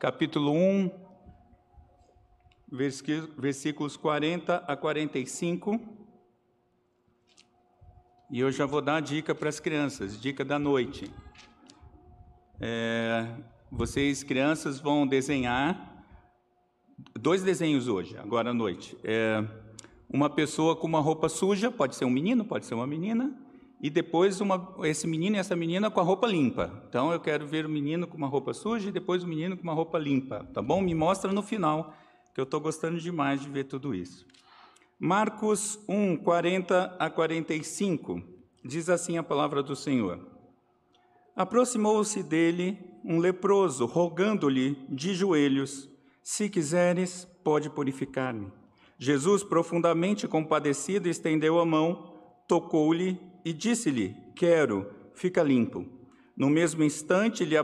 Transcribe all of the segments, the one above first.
capítulo 1, versículos 40 a 45. E eu já vou dar a dica para as crianças, dica da noite. É, vocês, crianças, vão desenhar dois desenhos hoje, agora à noite. É, uma pessoa com uma roupa suja, pode ser um menino, pode ser uma menina, e depois uma, esse menino e essa menina com a roupa limpa. Então eu quero ver o menino com uma roupa suja e depois o menino com uma roupa limpa, tá bom? Me mostra no final, que eu estou gostando demais de ver tudo isso. Marcos 1, 40 a 45, diz assim a palavra do Senhor. Aproximou-se dele um leproso, rogando-lhe de joelhos: Se quiseres, pode purificar-me. Jesus, profundamente compadecido, estendeu a mão, tocou-lhe e disse-lhe: Quero, fica limpo. No mesmo instante lhe,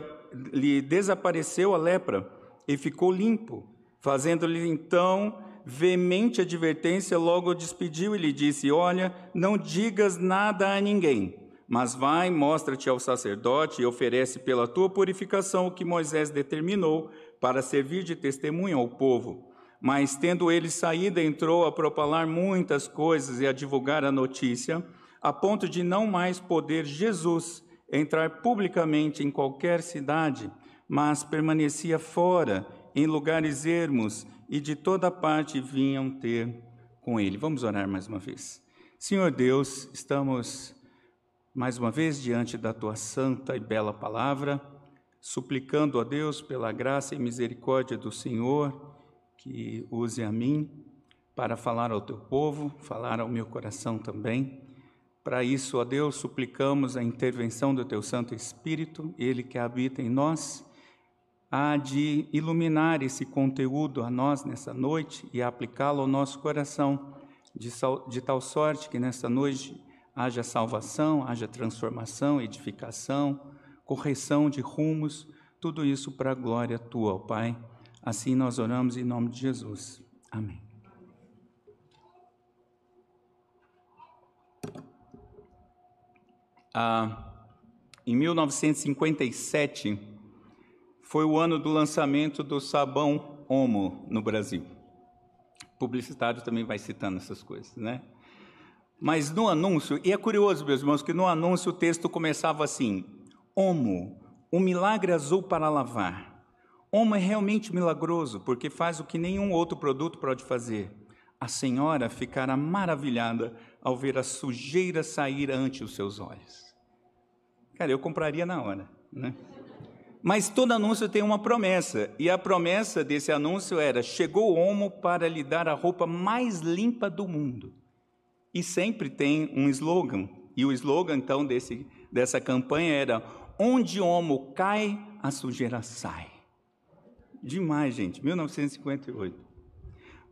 lhe desapareceu a lepra e ficou limpo. Fazendo-lhe então veemente advertência, logo o despediu e lhe disse: Olha, não digas nada a ninguém, mas vai, mostra-te ao sacerdote e oferece pela tua purificação o que Moisés determinou para servir de testemunho ao povo. Mas tendo ele saído, entrou a propalar muitas coisas e a divulgar a notícia a ponto de não mais poder Jesus entrar publicamente em qualquer cidade, mas permanecia fora, em lugares ermos, e de toda parte vinham ter com ele. Vamos orar mais uma vez. Senhor Deus, estamos mais uma vez diante da tua santa e bela palavra, suplicando a Deus pela graça e misericórdia do Senhor que use a mim para falar ao teu povo, falar ao meu coração também. Para isso, ó Deus, suplicamos a intervenção do Teu Santo Espírito, Ele que habita em nós, há de iluminar esse conteúdo a nós nessa noite e aplicá-lo ao nosso coração, de, de tal sorte que nessa noite haja salvação, haja transformação, edificação, correção de rumos, tudo isso para a glória Tua, ó Pai. Assim nós oramos em nome de Jesus. Amém. Ah, em 1957 foi o ano do lançamento do sabão Omo no Brasil. Publicitário também vai citando essas coisas, né? Mas no anúncio, e é curioso, meus irmãos, que no anúncio o texto começava assim: Omo, o milagre azul para lavar. Omo é realmente milagroso, porque faz o que nenhum outro produto pode fazer. A senhora ficará maravilhada ao ver a sujeira sair ante os seus olhos. Cara, eu compraria na hora, né? Mas todo anúncio tem uma promessa, e a promessa desse anúncio era: chegou o homo para lhe dar a roupa mais limpa do mundo. E sempre tem um slogan, e o slogan então desse, dessa campanha era: onde o homo cai, a sujeira sai. Demais, gente, 1958.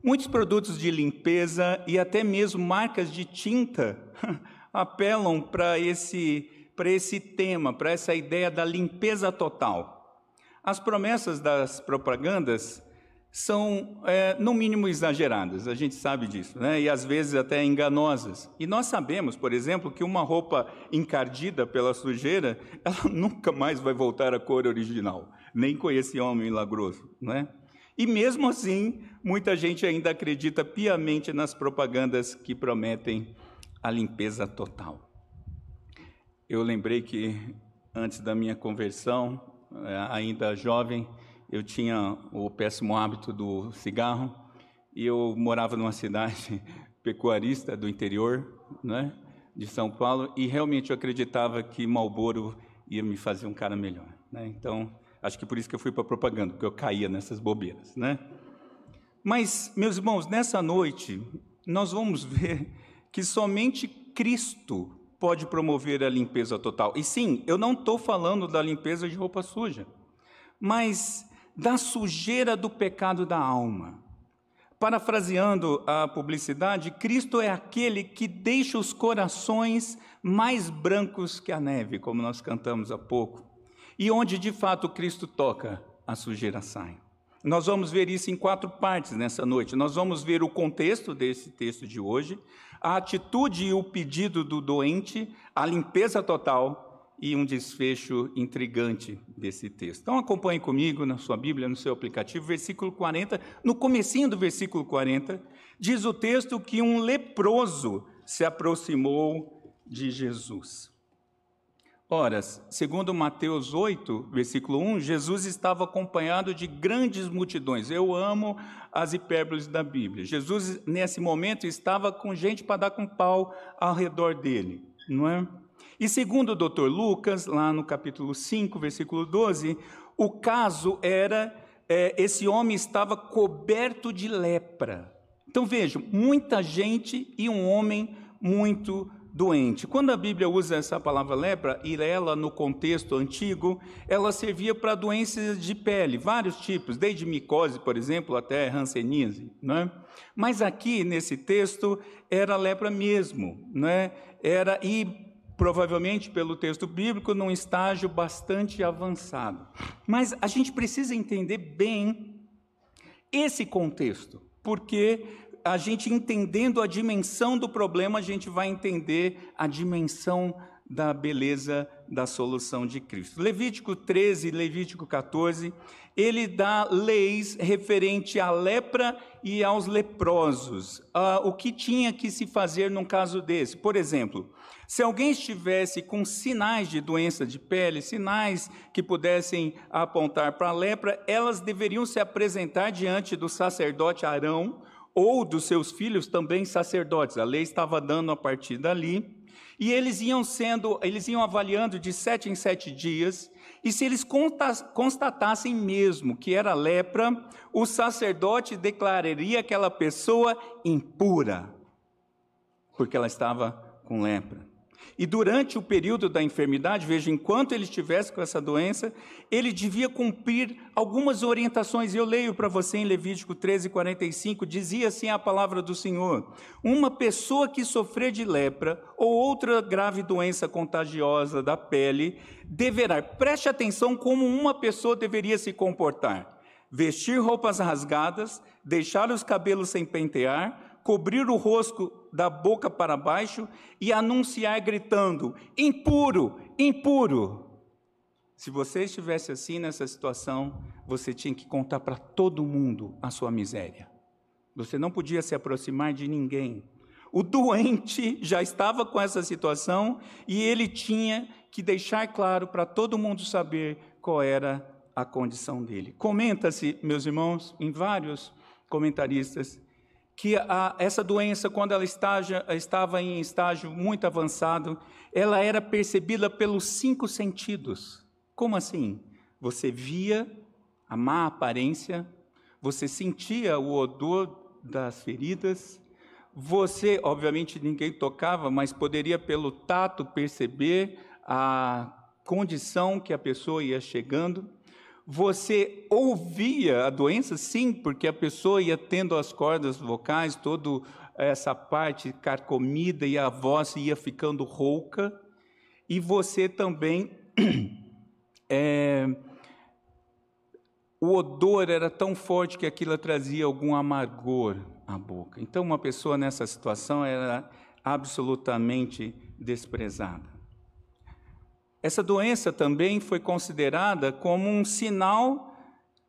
Muitos produtos de limpeza e até mesmo marcas de tinta apelam para esse esse tema, para essa ideia da limpeza total. As promessas das propagandas são, é, no mínimo, exageradas, a gente sabe disso, né? e às vezes até enganosas. E nós sabemos, por exemplo, que uma roupa encardida pela sujeira, ela nunca mais vai voltar à cor original, nem com esse homem milagroso. Né? E mesmo assim, muita gente ainda acredita piamente nas propagandas que prometem a limpeza total. Eu lembrei que antes da minha conversão, eh, ainda jovem, eu tinha o péssimo hábito do cigarro e eu morava numa cidade pecuarista do interior, né, de São Paulo, e realmente eu acreditava que Marlboro ia me fazer um cara melhor. Né? Então, acho que por isso que eu fui para propaganda, porque eu caía nessas bobeiras. Né? Mas, meus irmãos, nessa noite, nós vamos ver que somente Cristo pode promover a limpeza total. E sim, eu não estou falando da limpeza de roupa suja, mas da sujeira do pecado da alma. Parafraseando a publicidade, Cristo é aquele que deixa os corações mais brancos que a neve, como nós cantamos há pouco, e onde de fato Cristo toca, a sujeira sai. Nós vamos ver isso em quatro partes nessa noite. Nós vamos ver o contexto desse texto de hoje, a atitude e o pedido do doente, a limpeza total e um desfecho intrigante desse texto. Então acompanhe comigo na sua Bíblia, no seu aplicativo, versículo 40, no comecinho do versículo 40, diz o texto que um leproso se aproximou de Jesus. Ora, segundo Mateus 8, versículo 1, Jesus estava acompanhado de grandes multidões. Eu amo as hipérboles da Bíblia. Jesus, nesse momento, estava com gente para dar com pau ao redor dele, não é? E segundo o doutor Lucas, lá no capítulo 5, versículo 12, o caso era, é, esse homem estava coberto de lepra. Então vejam, muita gente e um homem muito doente. Quando a Bíblia usa essa palavra lepra, e ela no contexto antigo, ela servia para doenças de pele, vários tipos, desde micose, por exemplo, até hanseníase, né? Mas aqui nesse texto era lepra mesmo, né? Era e provavelmente pelo texto bíblico num estágio bastante avançado. Mas a gente precisa entender bem esse contexto, porque a gente entendendo a dimensão do problema, a gente vai entender a dimensão da beleza da solução de Cristo. Levítico 13 Levítico 14, ele dá leis referente à lepra e aos leprosos. Ah, o que tinha que se fazer num caso desse? Por exemplo, se alguém estivesse com sinais de doença de pele, sinais que pudessem apontar para a lepra, elas deveriam se apresentar diante do sacerdote Arão ou dos seus filhos também sacerdotes. A lei estava dando a partir dali. E eles iam sendo, eles iam avaliando de sete em sete dias, e se eles constatassem mesmo que era lepra, o sacerdote declararia aquela pessoa impura, porque ela estava com lepra. E durante o período da enfermidade, veja, enquanto ele estivesse com essa doença, ele devia cumprir algumas orientações. Eu leio para você em Levítico 13, 45, dizia assim a palavra do Senhor: Uma pessoa que sofrer de lepra ou outra grave doença contagiosa da pele deverá, preste atenção como uma pessoa deveria se comportar: vestir roupas rasgadas, deixar os cabelos sem pentear, cobrir o rosto da boca para baixo e anunciar gritando: impuro, impuro. Se você estivesse assim nessa situação, você tinha que contar para todo mundo a sua miséria. Você não podia se aproximar de ninguém. O doente já estava com essa situação e ele tinha que deixar claro para todo mundo saber qual era a condição dele. Comenta-se, meus irmãos, em vários comentaristas, que a, essa doença, quando ela estava em estágio muito avançado, ela era percebida pelos cinco sentidos. Como assim? Você via a má aparência, você sentia o odor das feridas, você, obviamente, ninguém tocava, mas poderia, pelo tato, perceber a condição que a pessoa ia chegando. Você ouvia a doença? Sim, porque a pessoa ia tendo as cordas vocais, toda essa parte carcomida e a voz ia ficando rouca. E você também. É, o odor era tão forte que aquilo trazia algum amargor à boca. Então, uma pessoa nessa situação era absolutamente desprezada. Essa doença também foi considerada como um sinal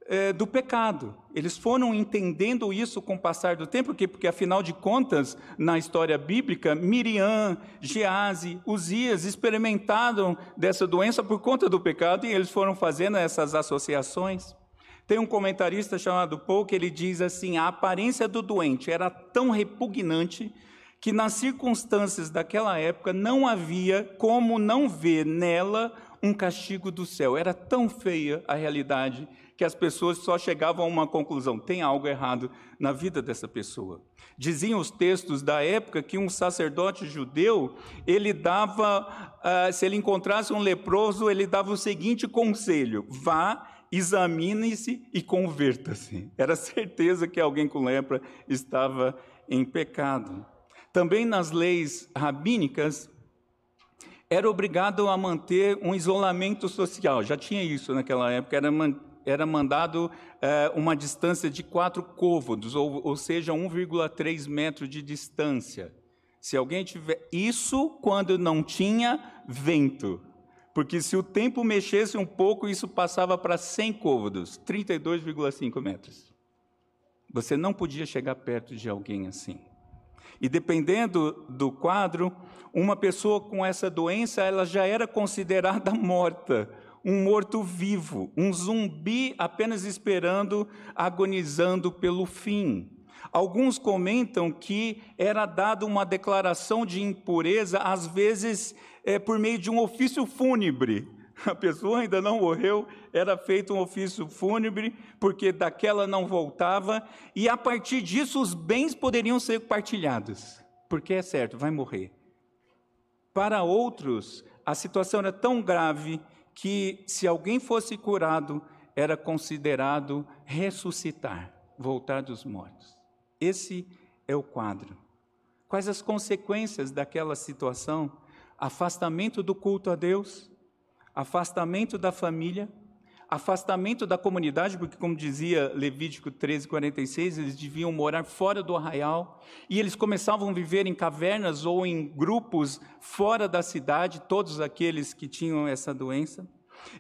é, do pecado. Eles foram entendendo isso com o passar do tempo, porque, porque afinal de contas, na história bíblica, Miriam, Gease, Uzias experimentaram dessa doença por conta do pecado e eles foram fazendo essas associações. Tem um comentarista chamado Paul que ele diz assim: a aparência do doente era tão repugnante que nas circunstâncias daquela época não havia como não ver nela um castigo do céu. Era tão feia a realidade que as pessoas só chegavam a uma conclusão: tem algo errado na vida dessa pessoa. Diziam os textos da época que um sacerdote judeu, ele dava, uh, se ele encontrasse um leproso, ele dava o seguinte conselho: vá, examine-se e converta-se. Era certeza que alguém com lepra estava em pecado. Também nas leis rabínicas, era obrigado a manter um isolamento social. Já tinha isso naquela época, era, era mandado é, uma distância de quatro côvados, ou, ou seja, 1,3 metro de distância. Se alguém tiver. Isso quando não tinha vento. porque se o tempo mexesse um pouco, isso passava para 100 côvados, 32,5 metros. Você não podia chegar perto de alguém assim. E dependendo do quadro, uma pessoa com essa doença, ela já era considerada morta, um morto-vivo, um zumbi apenas esperando, agonizando pelo fim. Alguns comentam que era dada uma declaração de impureza, às vezes é, por meio de um ofício fúnebre. A pessoa ainda não morreu, era feito um ofício fúnebre, porque daquela não voltava, e a partir disso os bens poderiam ser partilhados, porque é certo, vai morrer. Para outros, a situação era tão grave que, se alguém fosse curado, era considerado ressuscitar, voltar dos mortos. Esse é o quadro. Quais as consequências daquela situação? afastamento do culto a Deus, afastamento da família, afastamento da comunidade, porque, como dizia Levítico 13, 46, eles deviam morar fora do arraial, e eles começavam a viver em cavernas ou em grupos fora da cidade, todos aqueles que tinham essa doença.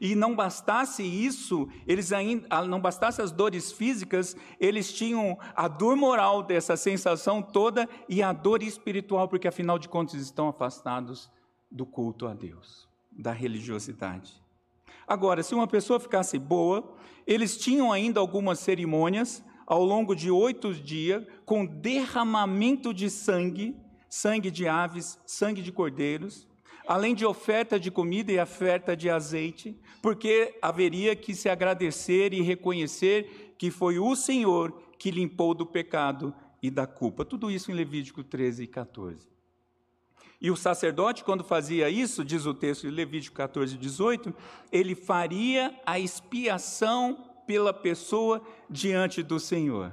E não bastasse isso, eles ainda, ah, não bastasse as dores físicas, eles tinham a dor moral dessa sensação toda e a dor espiritual, porque afinal de contas estão afastados do culto a Deus, da religiosidade. Agora, se uma pessoa ficasse boa, eles tinham ainda algumas cerimônias ao longo de oito dias, com derramamento de sangue, sangue de aves, sangue de cordeiros, além de oferta de comida e oferta de azeite, porque haveria que se agradecer e reconhecer que foi o Senhor que limpou do pecado e da culpa. Tudo isso em Levítico 13 e 14. E o sacerdote, quando fazia isso, diz o texto de Levítico 14, 18, ele faria a expiação pela pessoa diante do Senhor.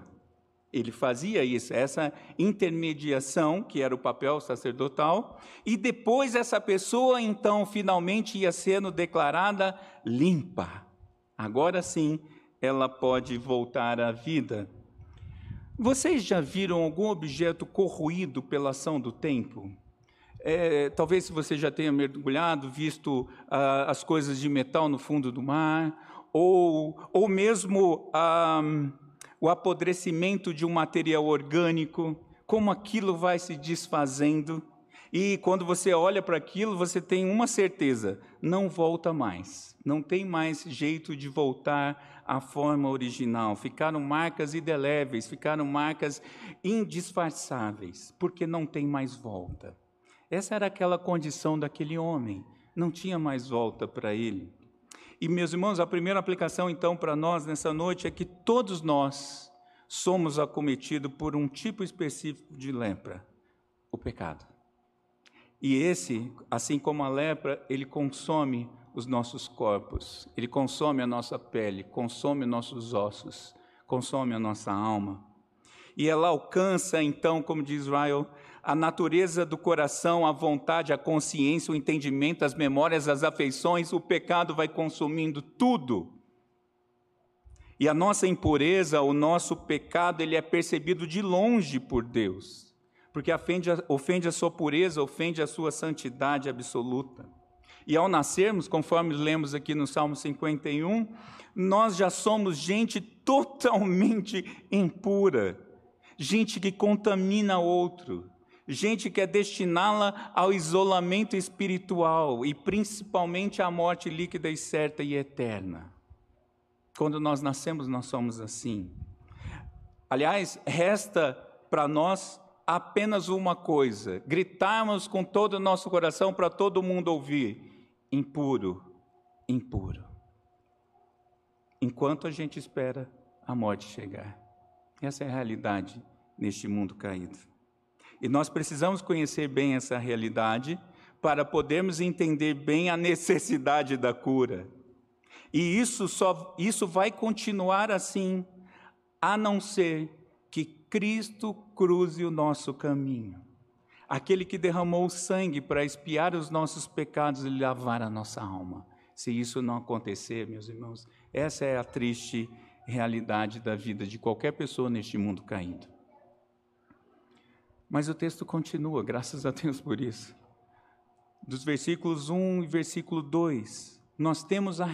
Ele fazia isso, essa intermediação, que era o papel sacerdotal, e depois essa pessoa, então, finalmente ia sendo declarada limpa. Agora sim, ela pode voltar à vida. Vocês já viram algum objeto corroído pela ação do tempo? É, talvez você já tenha mergulhado, visto ah, as coisas de metal no fundo do mar, ou, ou mesmo ah, o apodrecimento de um material orgânico, como aquilo vai se desfazendo. E quando você olha para aquilo, você tem uma certeza: não volta mais. Não tem mais jeito de voltar à forma original. Ficaram marcas indeléveis, ficaram marcas indisfarçáveis, porque não tem mais volta. Essa era aquela condição daquele homem, não tinha mais volta para ele. E, meus irmãos, a primeira aplicação então para nós nessa noite é que todos nós somos acometidos por um tipo específico de lepra, o pecado. E esse, assim como a lepra, ele consome os nossos corpos, ele consome a nossa pele, consome nossos ossos, consome a nossa alma. E ela alcança, então, como diz Israel, a natureza do coração, a vontade, a consciência, o entendimento, as memórias, as afeições, o pecado vai consumindo tudo. E a nossa impureza, o nosso pecado, ele é percebido de longe por Deus, porque ofende a, ofende a sua pureza, ofende a sua santidade absoluta. E ao nascermos, conforme lemos aqui no Salmo 51, nós já somos gente totalmente impura, gente que contamina outro, gente que é destiná-la ao isolamento espiritual e principalmente à morte líquida e certa e eterna. Quando nós nascemos, nós somos assim. Aliás, resta para nós apenas uma coisa: gritarmos com todo o nosso coração para todo mundo ouvir: impuro, impuro. Enquanto a gente espera a morte chegar. Essa é a realidade neste mundo caído. E nós precisamos conhecer bem essa realidade para podermos entender bem a necessidade da cura. E isso só isso vai continuar assim a não ser que Cristo cruze o nosso caminho. Aquele que derramou sangue para expiar os nossos pecados e lavar a nossa alma. Se isso não acontecer, meus irmãos, essa é a triste realidade da vida de qualquer pessoa neste mundo caído. Mas o texto continua, graças a Deus por isso. dos versículos 1 e versículo 2, nós temos, a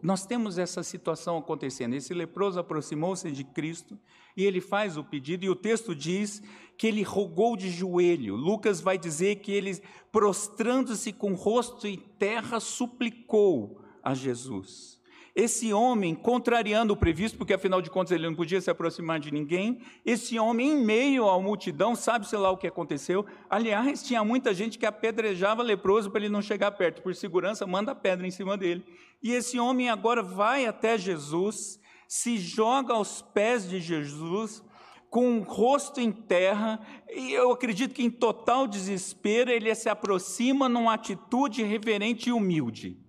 nós temos essa situação acontecendo. Esse leproso aproximou-se de Cristo e ele faz o pedido, e o texto diz que ele rogou de joelho. Lucas vai dizer que ele, prostrando-se com rosto em terra, suplicou a Jesus. Esse homem, contrariando o previsto, porque afinal de contas ele não podia se aproximar de ninguém, esse homem, em meio à multidão, sabe-se lá o que aconteceu. Aliás, tinha muita gente que apedrejava leproso para ele não chegar perto, por segurança, manda pedra em cima dele. E esse homem agora vai até Jesus, se joga aos pés de Jesus, com o rosto em terra, e eu acredito que em total desespero ele se aproxima numa atitude reverente e humilde.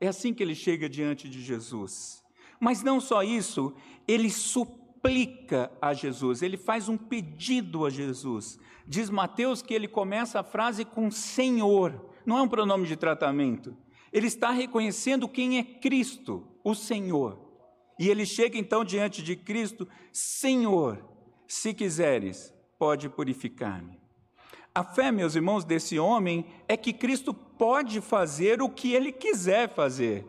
É assim que ele chega diante de Jesus. Mas não só isso, ele suplica a Jesus, ele faz um pedido a Jesus. Diz Mateus que ele começa a frase com Senhor, não é um pronome de tratamento. Ele está reconhecendo quem é Cristo, o Senhor. E ele chega então diante de Cristo, Senhor, se quiseres, pode purificar-me. A fé, meus irmãos, desse homem é que Cristo pode fazer o que ele quiser fazer.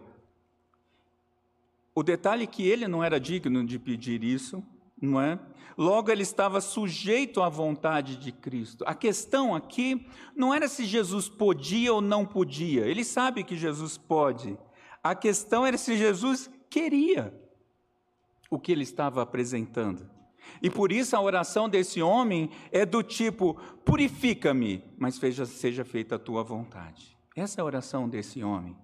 O detalhe é que ele não era digno de pedir isso, não é? Logo ele estava sujeito à vontade de Cristo. A questão aqui não era se Jesus podia ou não podia. Ele sabe que Jesus pode. A questão era se Jesus queria o que ele estava apresentando. E por isso a oração desse homem é do tipo: purifica-me, mas seja, seja feita a tua vontade. Essa é a oração desse homem.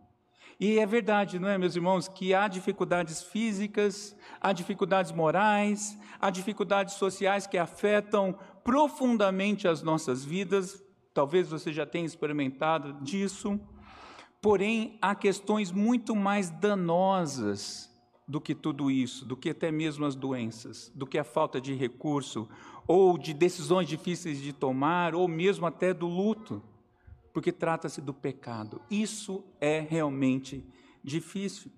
E é verdade, não é, meus irmãos, que há dificuldades físicas, há dificuldades morais, há dificuldades sociais que afetam profundamente as nossas vidas. Talvez você já tenha experimentado disso. Porém, há questões muito mais danosas do que tudo isso, do que até mesmo as doenças, do que a falta de recurso, ou de decisões difíceis de tomar, ou mesmo até do luto, porque trata-se do pecado. Isso é realmente difícil.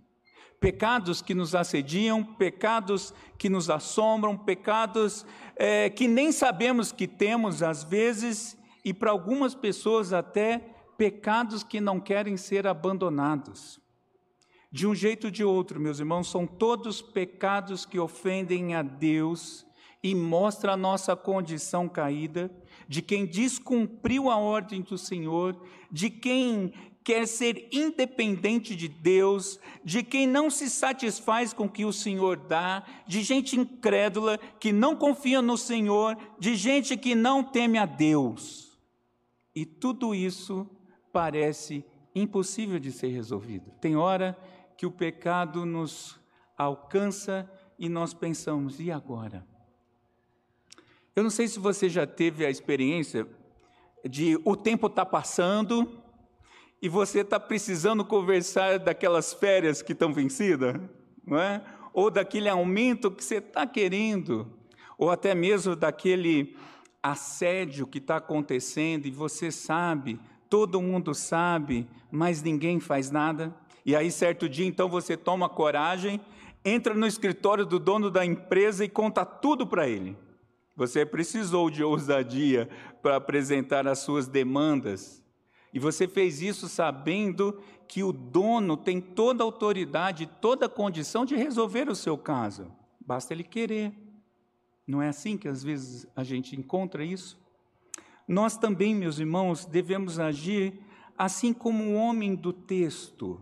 Pecados que nos assediam, pecados que nos assombram, pecados é, que nem sabemos que temos às vezes, e para algumas pessoas até pecados que não querem ser abandonados. De um jeito ou de outro, meus irmãos, são todos pecados que ofendem a Deus e mostra a nossa condição caída, de quem descumpriu a ordem do Senhor, de quem quer ser independente de Deus, de quem não se satisfaz com o que o Senhor dá, de gente incrédula que não confia no Senhor, de gente que não teme a Deus. E tudo isso parece impossível de ser resolvido. Tem hora que o pecado nos alcança e nós pensamos, e agora? Eu não sei se você já teve a experiência de o tempo está passando e você está precisando conversar daquelas férias que estão vencidas, não é? Ou daquele aumento que você está querendo, ou até mesmo daquele assédio que está acontecendo e você sabe, todo mundo sabe, mas ninguém faz nada. E aí, certo dia, então, você toma coragem, entra no escritório do dono da empresa e conta tudo para ele. Você precisou de ousadia para apresentar as suas demandas. E você fez isso sabendo que o dono tem toda a autoridade, toda a condição de resolver o seu caso. Basta ele querer. Não é assim que às vezes a gente encontra isso? Nós também, meus irmãos, devemos agir assim como o homem do texto.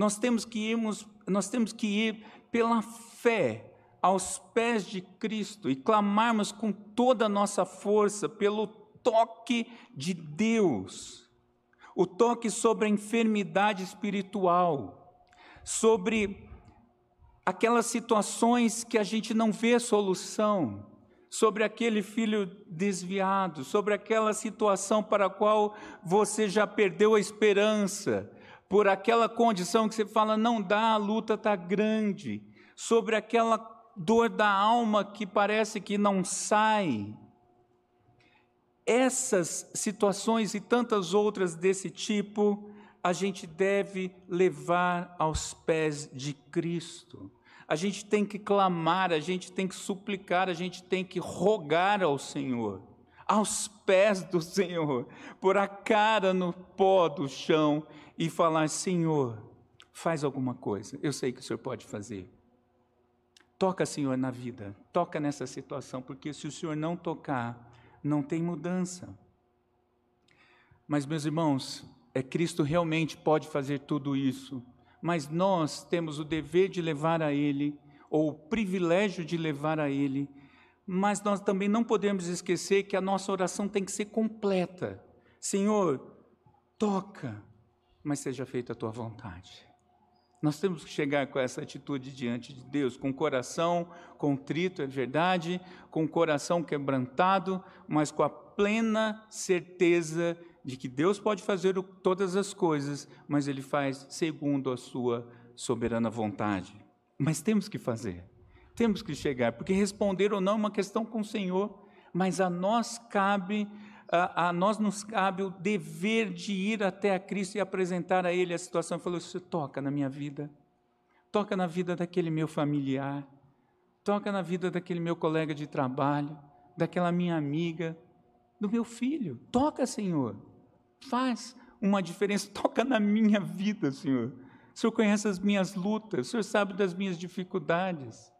Nós temos que irmos, nós temos que ir pela fé aos pés de Cristo e clamarmos com toda a nossa força pelo toque de Deus. O toque sobre a enfermidade espiritual, sobre aquelas situações que a gente não vê solução, sobre aquele filho desviado, sobre aquela situação para a qual você já perdeu a esperança, por aquela condição que você fala, não dá, a luta está grande, sobre aquela dor da alma que parece que não sai. Essas situações e tantas outras desse tipo, a gente deve levar aos pés de Cristo. A gente tem que clamar, a gente tem que suplicar, a gente tem que rogar ao Senhor. Aos pés do Senhor, pôr a cara no pó do chão e falar: Senhor, faz alguma coisa, eu sei que o Senhor pode fazer. Toca, Senhor, na vida, toca nessa situação, porque se o Senhor não tocar, não tem mudança. Mas, meus irmãos, é Cristo realmente pode fazer tudo isso, mas nós temos o dever de levar a Ele, ou o privilégio de levar a Ele, mas nós também não podemos esquecer que a nossa oração tem que ser completa. Senhor, toca, mas seja feita a tua vontade. Nós temos que chegar com essa atitude diante de Deus, com o coração contrito, é verdade, com o coração quebrantado, mas com a plena certeza de que Deus pode fazer todas as coisas, mas Ele faz segundo a Sua soberana vontade. Mas temos que fazer, temos que chegar, porque responder ou não é uma questão com o Senhor, mas a nós cabe, a, a nós nos cabe o dever de ir até a Cristo e apresentar a Ele a situação. Ele falou: Isso toca na minha vida, toca na vida daquele meu familiar, toca na vida daquele meu colega de trabalho, daquela minha amiga, do meu filho. Toca, Senhor faz uma diferença, toca na minha vida, Senhor. O Senhor conhece as minhas lutas, o Senhor sabe das minhas dificuldades.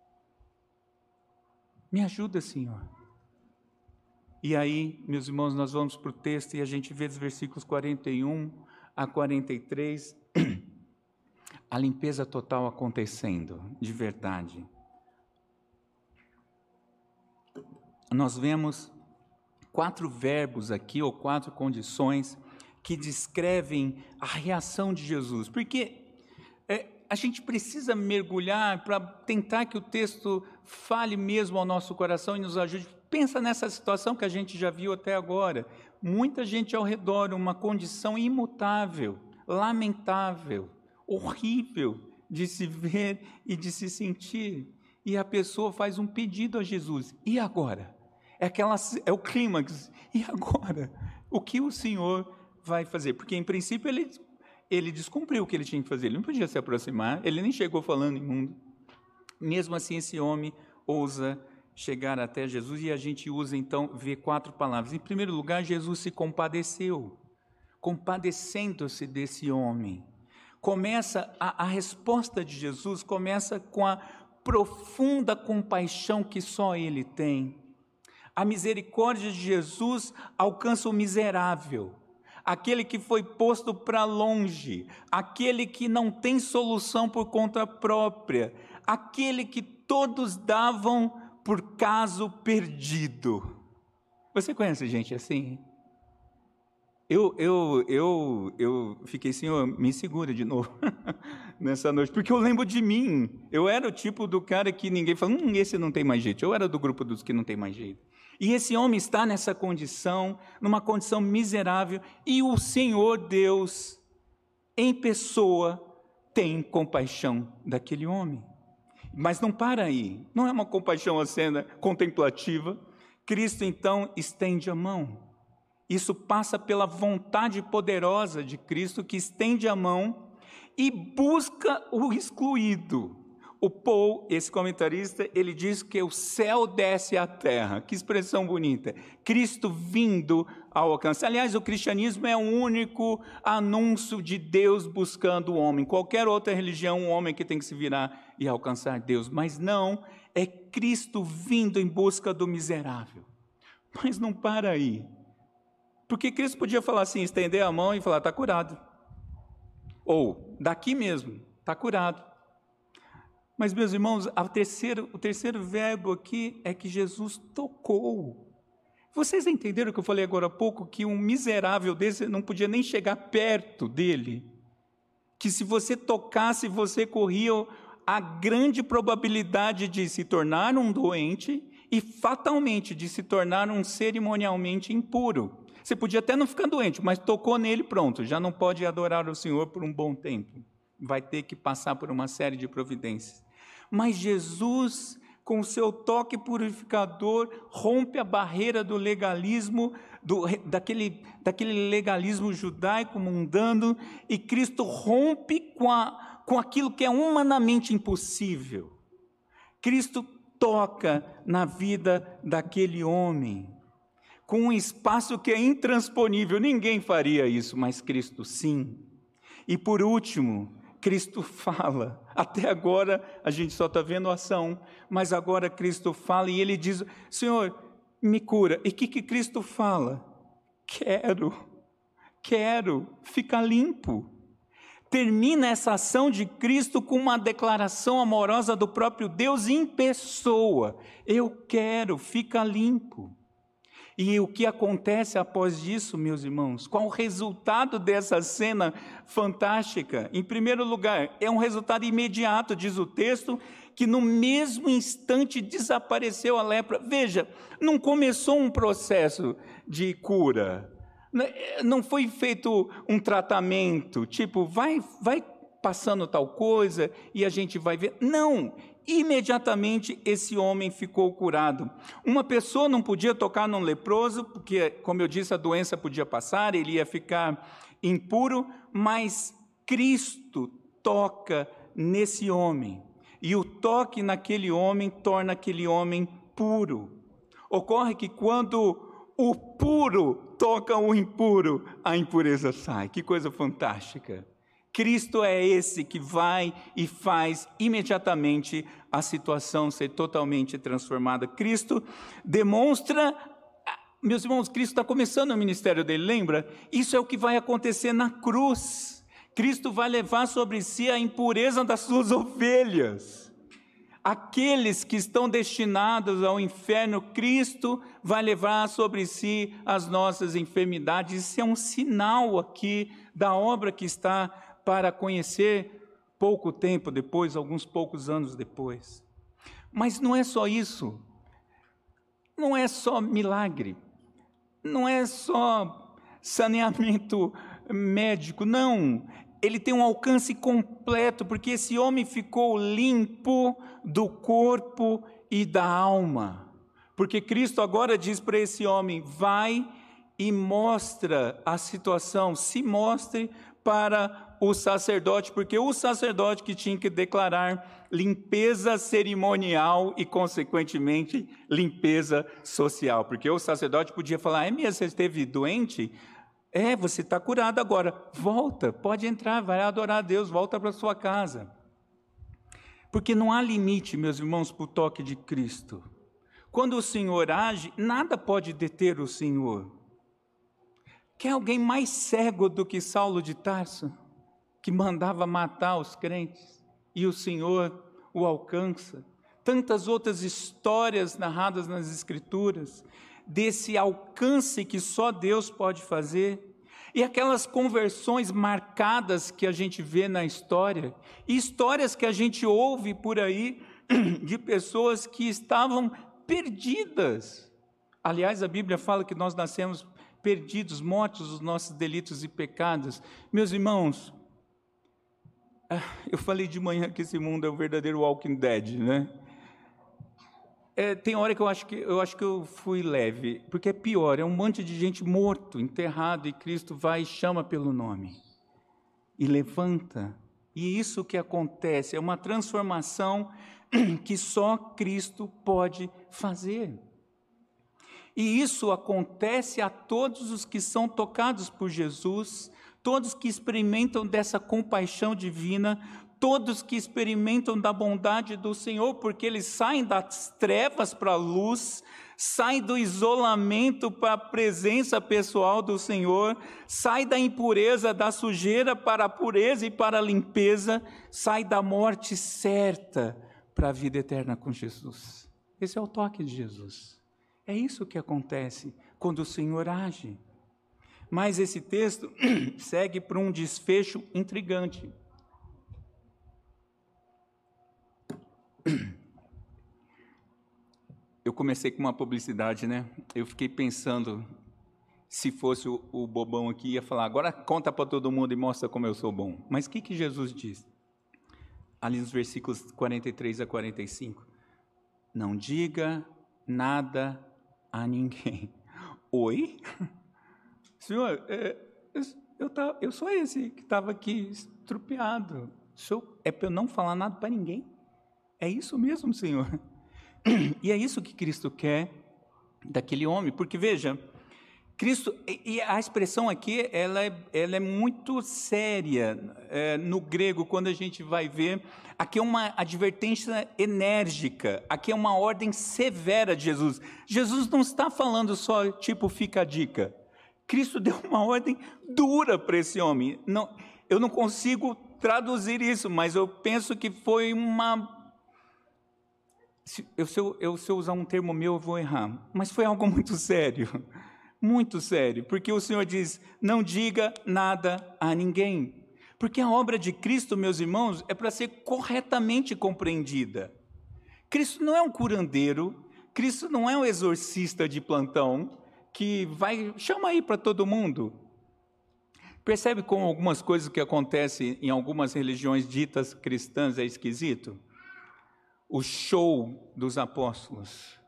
Me ajuda, Senhor. E aí, meus irmãos, nós vamos para o texto e a gente vê dos versículos 41 a 43 a limpeza total acontecendo, de verdade. Nós vemos quatro verbos aqui, ou quatro condições que descrevem a reação de Jesus, porque a gente precisa mergulhar para tentar que o texto fale mesmo ao nosso coração e nos ajude. Pensa nessa situação que a gente já viu até agora. Muita gente ao redor, uma condição imutável, lamentável, horrível de se ver e de se sentir. E a pessoa faz um pedido a Jesus. E agora? É, aquela, é o clímax. E agora? O que o Senhor vai fazer? Porque, em princípio, ele, ele descumpriu o que ele tinha que fazer. Ele não podia se aproximar, ele nem chegou falando em mundo. Mesmo assim, esse homem ousa chegar até Jesus e a gente usa, então, ver quatro palavras. Em primeiro lugar, Jesus se compadeceu, compadecendo-se desse homem. Começa, a, a resposta de Jesus começa com a profunda compaixão que só ele tem. A misericórdia de Jesus alcança o miserável aquele que foi posto para longe, aquele que não tem solução por conta própria, aquele que todos davam por caso perdido. Você conhece gente assim? Eu, eu, eu, eu fiquei, Senhor, me segura de novo nessa noite, porque eu lembro de mim. Eu era o tipo do cara que ninguém fala, hum, esse não tem mais jeito. Eu era do grupo dos que não tem mais jeito. E esse homem está nessa condição, numa condição miserável, e o Senhor Deus, em pessoa, tem compaixão daquele homem. Mas não para aí, não é uma compaixão acena contemplativa. Cristo então estende a mão. Isso passa pela vontade poderosa de Cristo que estende a mão e busca o excluído. O Paul, esse comentarista, ele diz que o céu desce à terra. Que expressão bonita. Cristo vindo ao alcance. Aliás, o cristianismo é o único anúncio de Deus buscando o homem. Qualquer outra religião, um homem que tem que se virar e alcançar Deus. Mas não, é Cristo vindo em busca do miserável. Mas não para aí. Porque Cristo podia falar assim, estender a mão e falar, está curado. Ou, daqui mesmo, está curado. Mas, meus irmãos, o terceiro verbo aqui é que Jesus tocou. Vocês entenderam o que eu falei agora há pouco? Que um miserável desse não podia nem chegar perto dele. Que se você tocasse, você corria a grande probabilidade de se tornar um doente e fatalmente de se tornar um cerimonialmente impuro. Você podia até não ficar doente, mas tocou nele, pronto, já não pode adorar o Senhor por um bom tempo. Vai ter que passar por uma série de providências. Mas Jesus, com o seu toque purificador, rompe a barreira do legalismo, do, daquele, daquele legalismo judaico mundano, e Cristo rompe com, a, com aquilo que é humanamente impossível. Cristo toca na vida daquele homem. com um espaço que é intransponível. Ninguém faria isso, mas Cristo sim. E por último, Cristo fala. Até agora a gente só está vendo ação, mas agora Cristo fala e ele diz: Senhor, me cura. E o que, que Cristo fala? Quero, quero ficar limpo. Termina essa ação de Cristo com uma declaração amorosa do próprio Deus em pessoa: Eu quero, ficar limpo. E o que acontece após isso, meus irmãos? Qual o resultado dessa cena fantástica? Em primeiro lugar, é um resultado imediato, diz o texto, que no mesmo instante desapareceu a lepra. Veja, não começou um processo de cura, né? não foi feito um tratamento, tipo, vai, vai passando tal coisa e a gente vai ver. Não, imediatamente esse homem ficou curado. Uma pessoa não podia tocar num leproso, porque, como eu disse, a doença podia passar, ele ia ficar impuro, mas Cristo toca nesse homem. E o toque naquele homem torna aquele homem puro. Ocorre que quando o puro toca o impuro, a impureza sai. Que coisa fantástica. Cristo é esse que vai e faz imediatamente a situação ser totalmente transformada. Cristo demonstra, meus irmãos, Cristo está começando o ministério dele, lembra? Isso é o que vai acontecer na cruz. Cristo vai levar sobre si a impureza das suas ovelhas. Aqueles que estão destinados ao inferno, Cristo vai levar sobre si as nossas enfermidades. Isso é um sinal aqui da obra que está para conhecer pouco tempo depois, alguns poucos anos depois. Mas não é só isso. Não é só milagre. Não é só saneamento médico, não. Ele tem um alcance completo, porque esse homem ficou limpo do corpo e da alma. Porque Cristo agora diz para esse homem: vai e mostra a situação, se mostre para o sacerdote, porque o sacerdote que tinha que declarar limpeza cerimonial e, consequentemente, limpeza social. Porque o sacerdote podia falar: é mesmo, você esteve doente? É, você está curado agora. Volta, pode entrar, vai adorar a Deus, volta para sua casa. Porque não há limite, meus irmãos, para o toque de Cristo. Quando o Senhor age, nada pode deter o Senhor. Quer alguém mais cego do que Saulo de Tarso? que mandava matar os crentes, e o Senhor o alcança. Tantas outras histórias narradas nas Escrituras, desse alcance que só Deus pode fazer. E aquelas conversões marcadas que a gente vê na história, e histórias que a gente ouve por aí de pessoas que estavam perdidas. Aliás, a Bíblia fala que nós nascemos perdidos, mortos dos nossos delitos e pecados. Meus irmãos, ah, eu falei de manhã que esse mundo é o verdadeiro Walking Dead, né? É, tem hora que eu acho que eu acho que eu fui leve, porque é pior, é um monte de gente morto, enterrado, e Cristo vai e chama pelo nome e levanta. E isso que acontece é uma transformação que só Cristo pode fazer. E isso acontece a todos os que são tocados por Jesus todos que experimentam dessa compaixão divina, todos que experimentam da bondade do Senhor, porque eles saem das trevas para a luz, saem do isolamento para a presença pessoal do Senhor, saem da impureza, da sujeira para a pureza e para a limpeza, saem da morte certa para a vida eterna com Jesus. Esse é o toque de Jesus. É isso que acontece quando o Senhor age. Mas esse texto segue para um desfecho intrigante. Eu comecei com uma publicidade, né? Eu fiquei pensando, se fosse o, o bobão aqui, ia falar, agora conta para todo mundo e mostra como eu sou bom. Mas o que, que Jesus diz? Ali nos versículos 43 a 45. Não diga nada a ninguém. Oi? Senhor, é, eu, tá, eu sou esse que estava aqui estrupiado. Senhor, é para eu não falar nada para ninguém? É isso mesmo, Senhor. E é isso que Cristo quer daquele homem, porque veja, Cristo, e a expressão aqui, ela é, ela é muito séria é, no grego, quando a gente vai ver. Aqui é uma advertência enérgica, aqui é uma ordem severa de Jesus. Jesus não está falando só, tipo, fica a dica. Cristo deu uma ordem dura para esse homem. Não, eu não consigo traduzir isso, mas eu penso que foi uma. Se eu, se eu, se eu usar um termo meu, eu vou errar, mas foi algo muito sério muito sério, porque o Senhor diz: não diga nada a ninguém. Porque a obra de Cristo, meus irmãos, é para ser corretamente compreendida. Cristo não é um curandeiro, Cristo não é um exorcista de plantão que vai, chama aí para todo mundo. Percebe como algumas coisas que acontecem em algumas religiões ditas cristãs é esquisito? O show dos apóstolos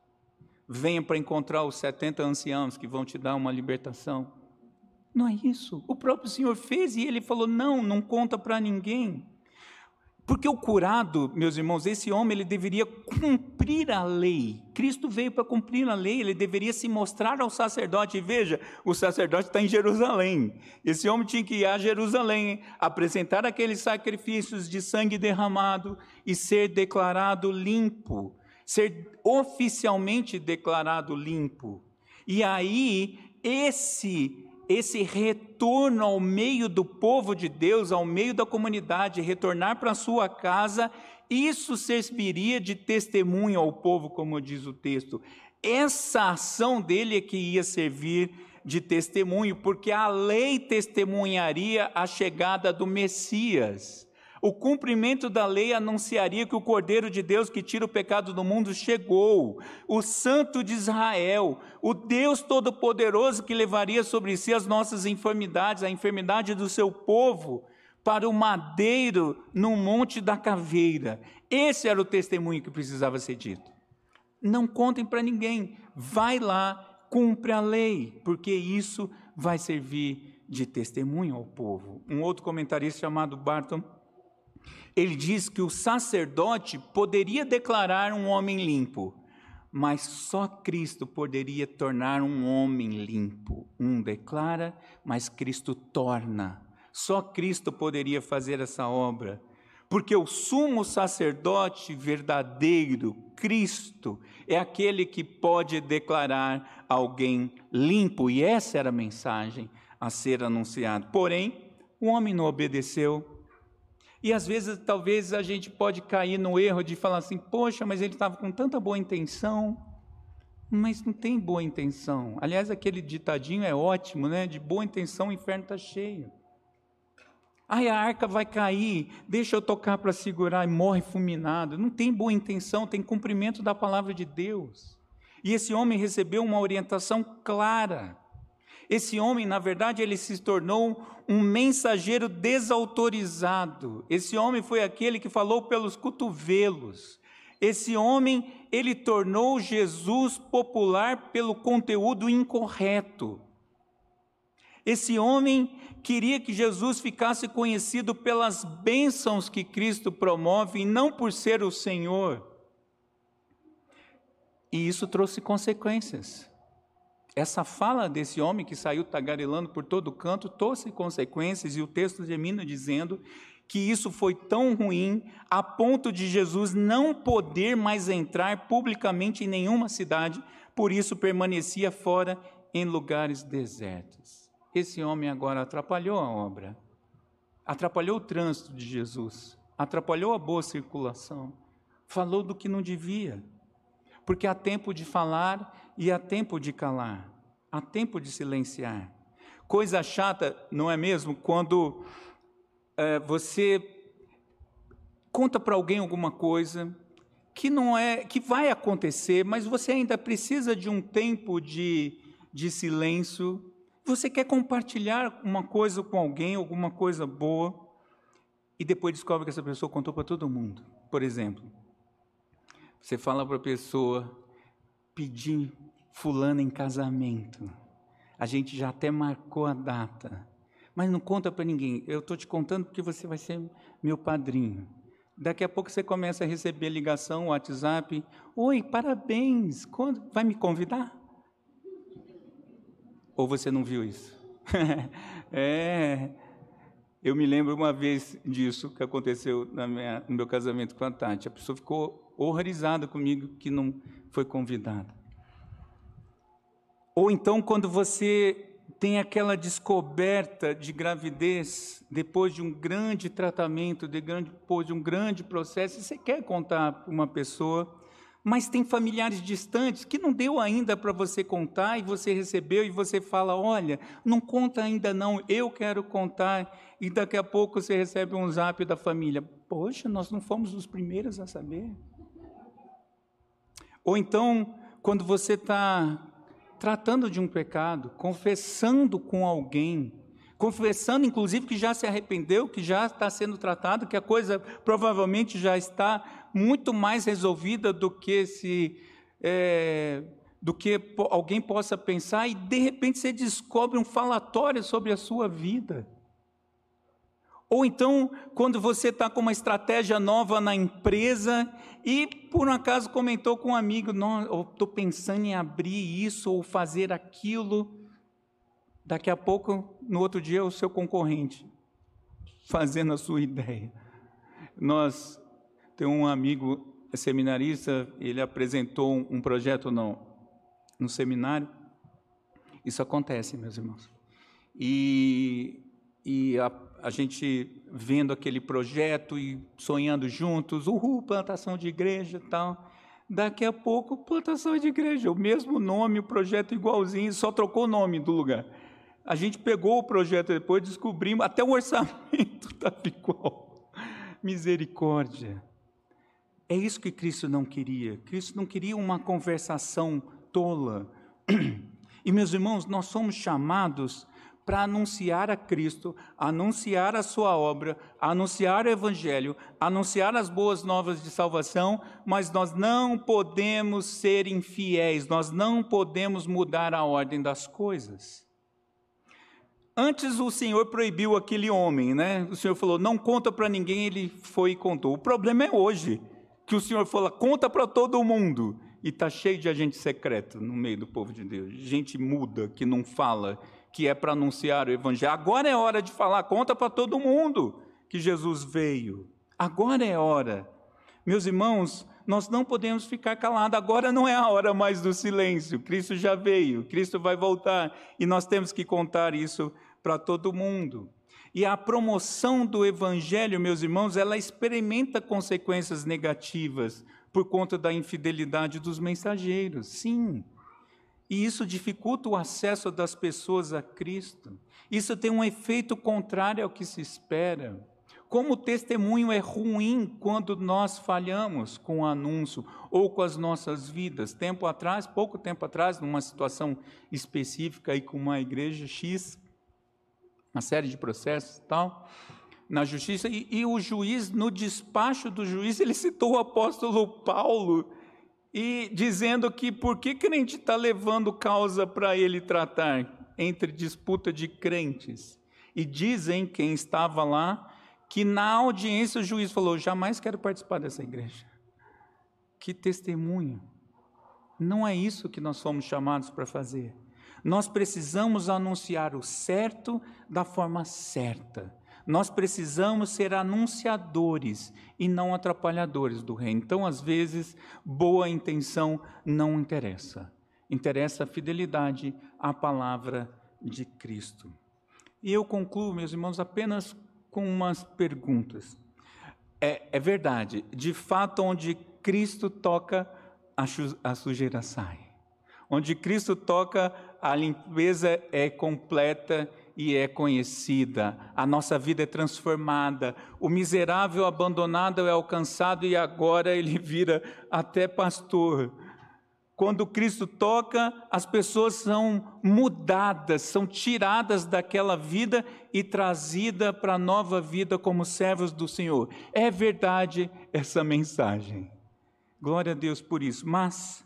venha para encontrar os 70 anciãos que vão te dar uma libertação. Não é isso. O próprio Senhor fez e ele falou: não, não conta para ninguém. Porque o curado, meus irmãos, esse homem, ele deveria cumprir a lei. Cristo veio para cumprir a lei, ele deveria se mostrar ao sacerdote. E veja, o sacerdote está em Jerusalém. Esse homem tinha que ir a Jerusalém, apresentar aqueles sacrifícios de sangue derramado e ser declarado limpo ser oficialmente declarado limpo. E aí, esse esse retorno ao meio do povo de Deus, ao meio da comunidade, retornar para sua casa, isso serviria de testemunho ao povo, como diz o texto. Essa ação dele é que ia servir de testemunho, porque a lei testemunharia a chegada do Messias. O cumprimento da lei anunciaria que o Cordeiro de Deus que tira o pecado do mundo chegou, o Santo de Israel, o Deus Todo-Poderoso que levaria sobre si as nossas enfermidades, a enfermidade do seu povo, para o madeiro no Monte da Caveira. Esse era o testemunho que precisava ser dito. Não contem para ninguém, vai lá, cumpre a lei, porque isso vai servir de testemunho ao povo. Um outro comentarista chamado Barton ele diz que o sacerdote poderia declarar um homem limpo, mas só Cristo poderia tornar um homem limpo. Um declara, mas Cristo torna. Só Cristo poderia fazer essa obra. Porque o sumo sacerdote verdadeiro, Cristo, é aquele que pode declarar alguém limpo, e essa era a mensagem a ser anunciada. Porém, o homem não obedeceu, e às vezes, talvez a gente pode cair no erro de falar assim: poxa, mas ele estava com tanta boa intenção, mas não tem boa intenção. Aliás, aquele ditadinho é ótimo, né? De boa intenção, o inferno está cheio. Ai, a arca vai cair, deixa eu tocar para segurar e morre fulminado. Não tem boa intenção, tem cumprimento da palavra de Deus. E esse homem recebeu uma orientação clara. Esse homem, na verdade, ele se tornou um mensageiro desautorizado. Esse homem foi aquele que falou pelos cotovelos. Esse homem, ele tornou Jesus popular pelo conteúdo incorreto. Esse homem queria que Jesus ficasse conhecido pelas bênçãos que Cristo promove e não por ser o Senhor. E isso trouxe consequências. Essa fala desse homem que saiu tagarelando por todo canto trouxe consequências, e o texto termina dizendo que isso foi tão ruim a ponto de Jesus não poder mais entrar publicamente em nenhuma cidade, por isso permanecia fora em lugares desertos. Esse homem agora atrapalhou a obra, atrapalhou o trânsito de Jesus, atrapalhou a boa circulação, falou do que não devia, porque há tempo de falar e há tempo de calar, há tempo de silenciar. Coisa chata, não é mesmo? Quando é, você conta para alguém alguma coisa que não é, que vai acontecer, mas você ainda precisa de um tempo de, de silêncio. Você quer compartilhar uma coisa com alguém, alguma coisa boa, e depois descobre que essa pessoa contou para todo mundo. Por exemplo, você fala para a pessoa, pedir fulano em casamento. A gente já até marcou a data. Mas não conta para ninguém. Eu estou te contando porque você vai ser meu padrinho. Daqui a pouco você começa a receber ligação, WhatsApp. Oi, parabéns. Quando vai me convidar? Ou você não viu isso? é. Eu me lembro uma vez disso que aconteceu minha, no meu casamento com a Tati. A pessoa ficou horrorizada comigo que não foi convidada. Ou então, quando você tem aquela descoberta de gravidez depois de um grande tratamento, depois de um grande processo, e você quer contar para uma pessoa, mas tem familiares distantes que não deu ainda para você contar e você recebeu e você fala: Olha, não conta ainda não, eu quero contar. E daqui a pouco você recebe um zap da família: Poxa, nós não fomos os primeiros a saber. Ou então, quando você está tratando de um pecado, confessando com alguém, confessando inclusive que já se arrependeu, que já está sendo tratado, que a coisa provavelmente já está muito mais resolvida do que se é, do que alguém possa pensar, e de repente você descobre um falatório sobre a sua vida. Ou então, quando você está com uma estratégia nova na empresa e por um acaso comentou com um amigo, estou pensando em abrir isso ou fazer aquilo. Daqui a pouco, no outro dia, o seu concorrente fazendo a sua ideia. Nós tem um amigo seminarista, ele apresentou um projeto no, no seminário. Isso acontece, meus irmãos. E, e a, a gente vendo aquele projeto e sonhando juntos, uhul, plantação de igreja e tal. Daqui a pouco, plantação de igreja, o mesmo nome, o projeto igualzinho, só trocou o nome do lugar. A gente pegou o projeto depois, descobrimos, até o orçamento estava igual. Misericórdia. É isso que Cristo não queria. Cristo não queria uma conversação tola. E, meus irmãos, nós somos chamados para anunciar a Cristo, anunciar a sua obra, anunciar o Evangelho, anunciar as boas novas de salvação, mas nós não podemos ser infiéis, nós não podemos mudar a ordem das coisas. Antes o Senhor proibiu aquele homem, né? O Senhor falou: não conta para ninguém, ele foi e contou. O problema é hoje, que o Senhor fala: conta para todo mundo. E está cheio de agente secreto no meio do povo de Deus, gente muda, que não fala, que é para anunciar o Evangelho. Agora é hora de falar, conta para todo mundo que Jesus veio. Agora é hora. Meus irmãos, nós não podemos ficar calados. Agora não é a hora mais do silêncio. Cristo já veio, Cristo vai voltar e nós temos que contar isso para todo mundo. E a promoção do evangelho, meus irmãos, ela experimenta consequências negativas por conta da infidelidade dos mensageiros. Sim. E isso dificulta o acesso das pessoas a Cristo. Isso tem um efeito contrário ao que se espera. Como o testemunho é ruim quando nós falhamos com o anúncio ou com as nossas vidas. Tempo atrás, pouco tempo atrás, numa situação específica aí com uma igreja X, uma série de processos e tal, na justiça, e, e o juiz, no despacho do juiz, ele citou o apóstolo Paulo e dizendo que por que crente está levando causa para ele tratar entre disputa de crentes. E dizem quem estava lá que na audiência o juiz falou: jamais quero participar dessa igreja. Que testemunho! Não é isso que nós fomos chamados para fazer. Nós precisamos anunciar o certo da forma certa. Nós precisamos ser anunciadores e não atrapalhadores do reino. Então, às vezes, boa intenção não interessa. Interessa a fidelidade à palavra de Cristo. E eu concluo, meus irmãos, apenas com umas perguntas. É, é verdade, de fato, onde Cristo toca, a sujeira sai. Onde Cristo toca, a limpeza é completa e é conhecida, a nossa vida é transformada, o miserável abandonado é alcançado e agora ele vira até pastor. Quando Cristo toca, as pessoas são mudadas, são tiradas daquela vida e trazidas para a nova vida como servos do Senhor. É verdade essa mensagem. Glória a Deus por isso. Mas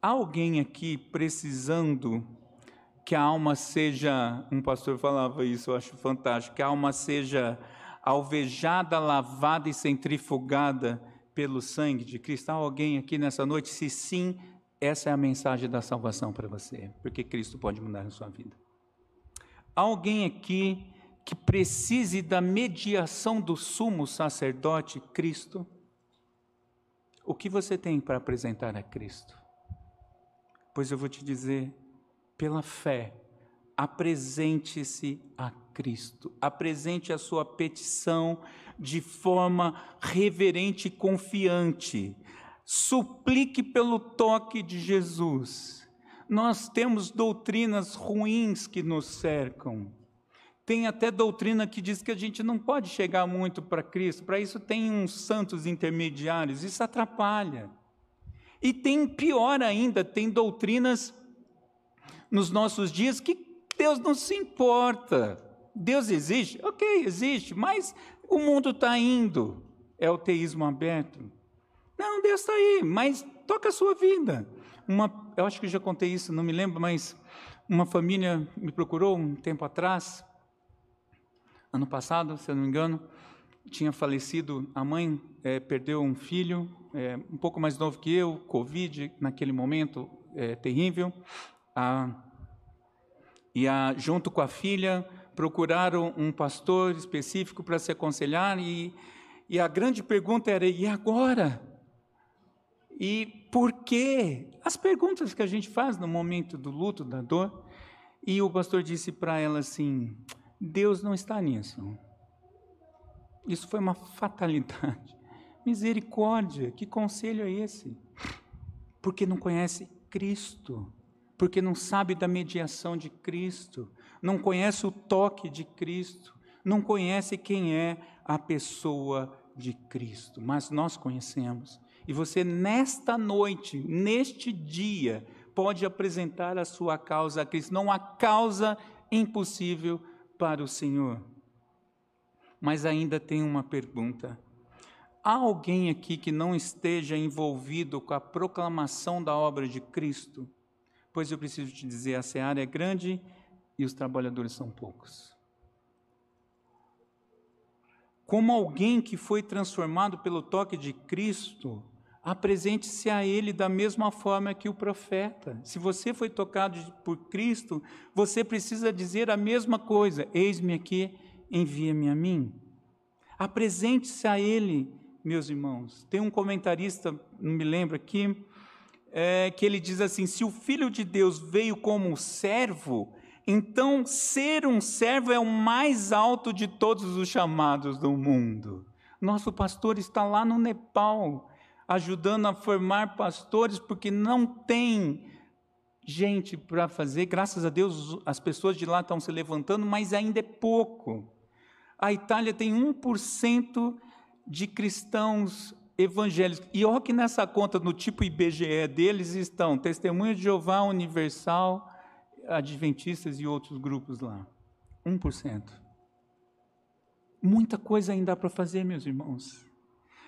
há alguém aqui precisando que a alma seja, um pastor falava isso, eu acho fantástico, que a alma seja alvejada, lavada e centrifugada pelo sangue de Cristo. Há alguém aqui nessa noite? Se sim, essa é a mensagem da salvação para você, porque Cristo pode mudar a sua vida. Há alguém aqui que precise da mediação do sumo sacerdote Cristo? O que você tem para apresentar a Cristo? Pois eu vou te dizer, pela fé, apresente-se a Cristo, apresente a sua petição de forma reverente e confiante. Suplique pelo toque de Jesus. Nós temos doutrinas ruins que nos cercam. Tem até doutrina que diz que a gente não pode chegar muito para Cristo, para isso tem uns santos intermediários, isso atrapalha. E tem pior ainda, tem doutrinas nos nossos dias que Deus não se importa. Deus existe? Ok, existe, mas o mundo está indo. É o teísmo aberto. Não, Deus está aí, mas toca a sua vida. Uma, eu acho que já contei isso, não me lembro, mas uma família me procurou um tempo atrás, ano passado, se eu não me engano, tinha falecido, a mãe é, perdeu um filho, é, um pouco mais novo que eu, Covid, naquele momento é, terrível, a, e a, junto com a filha, procuraram um pastor específico para se aconselhar, e, e a grande pergunta era: e agora? E por quê? As perguntas que a gente faz no momento do luto, da dor. E o pastor disse para ela assim: Deus não está nisso. Isso foi uma fatalidade. Misericórdia, que conselho é esse? Porque não conhece Cristo, porque não sabe da mediação de Cristo, não conhece o toque de Cristo, não conhece quem é a pessoa de Cristo, mas nós conhecemos. E você, nesta noite, neste dia, pode apresentar a sua causa a Cristo. Não há causa impossível para o Senhor. Mas ainda tem uma pergunta. Há alguém aqui que não esteja envolvido com a proclamação da obra de Cristo? Pois eu preciso te dizer: a seara é grande e os trabalhadores são poucos. Como alguém que foi transformado pelo toque de Cristo, apresente-se a Ele da mesma forma que o profeta. Se você foi tocado por Cristo, você precisa dizer a mesma coisa: Eis-me aqui, envia-me a mim. Apresente-se a Ele, meus irmãos. Tem um comentarista, não me lembro aqui, é, que ele diz assim: se o Filho de Deus veio como servo, então ser um servo é o mais alto de todos os chamados do mundo. Nosso pastor está lá no Nepal ajudando a formar pastores, porque não tem gente para fazer. Graças a Deus, as pessoas de lá estão se levantando, mas ainda é pouco. A Itália tem 1% de cristãos evangélicos. E olha que nessa conta, no tipo IBGE deles, estão Testemunha de Jeová, Universal, Adventistas e outros grupos lá. 1%. Muita coisa ainda para fazer, meus irmãos.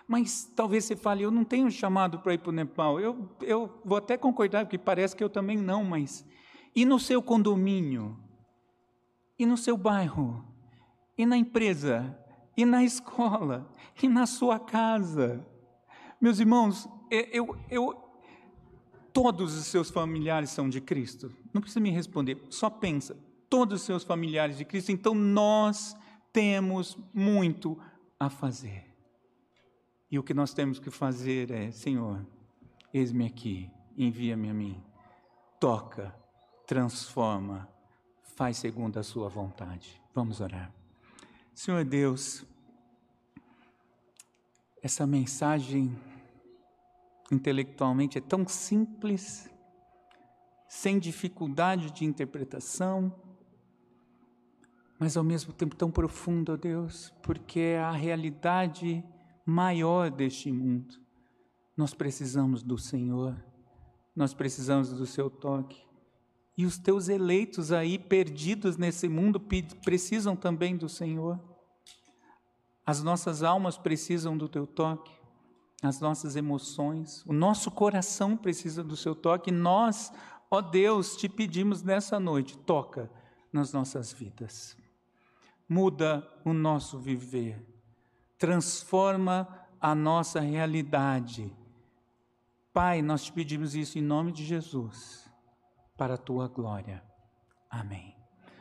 Mas talvez você fale, eu não tenho chamado para ir para o Nepal. Eu, eu vou até concordar, porque parece que eu também não, mas. E no seu condomínio? E no seu bairro? E na empresa? E na escola? E na sua casa? Meus irmãos, eu, eu, todos os seus familiares são de Cristo. Não precisa me responder, só pensa. Todos os seus familiares de Cristo, então nós temos muito a fazer. E o que nós temos que fazer é: Senhor, eis-me aqui, envia-me a mim, toca, transforma, faz segundo a Sua vontade. Vamos orar. Senhor Deus, essa mensagem intelectualmente é tão simples, sem dificuldade de interpretação, mas ao mesmo tempo tão profunda, Deus, porque é a realidade maior deste mundo. Nós precisamos do Senhor, nós precisamos do seu toque. E os teus eleitos aí, perdidos nesse mundo, precisam também do Senhor. As nossas almas precisam do teu toque, as nossas emoções, o nosso coração precisa do seu toque. Nós, ó Deus, te pedimos nessa noite, toca nas nossas vidas, muda o nosso viver transforma a nossa realidade Pai, nós te pedimos isso em nome de Jesus, para a tua glória. Amém.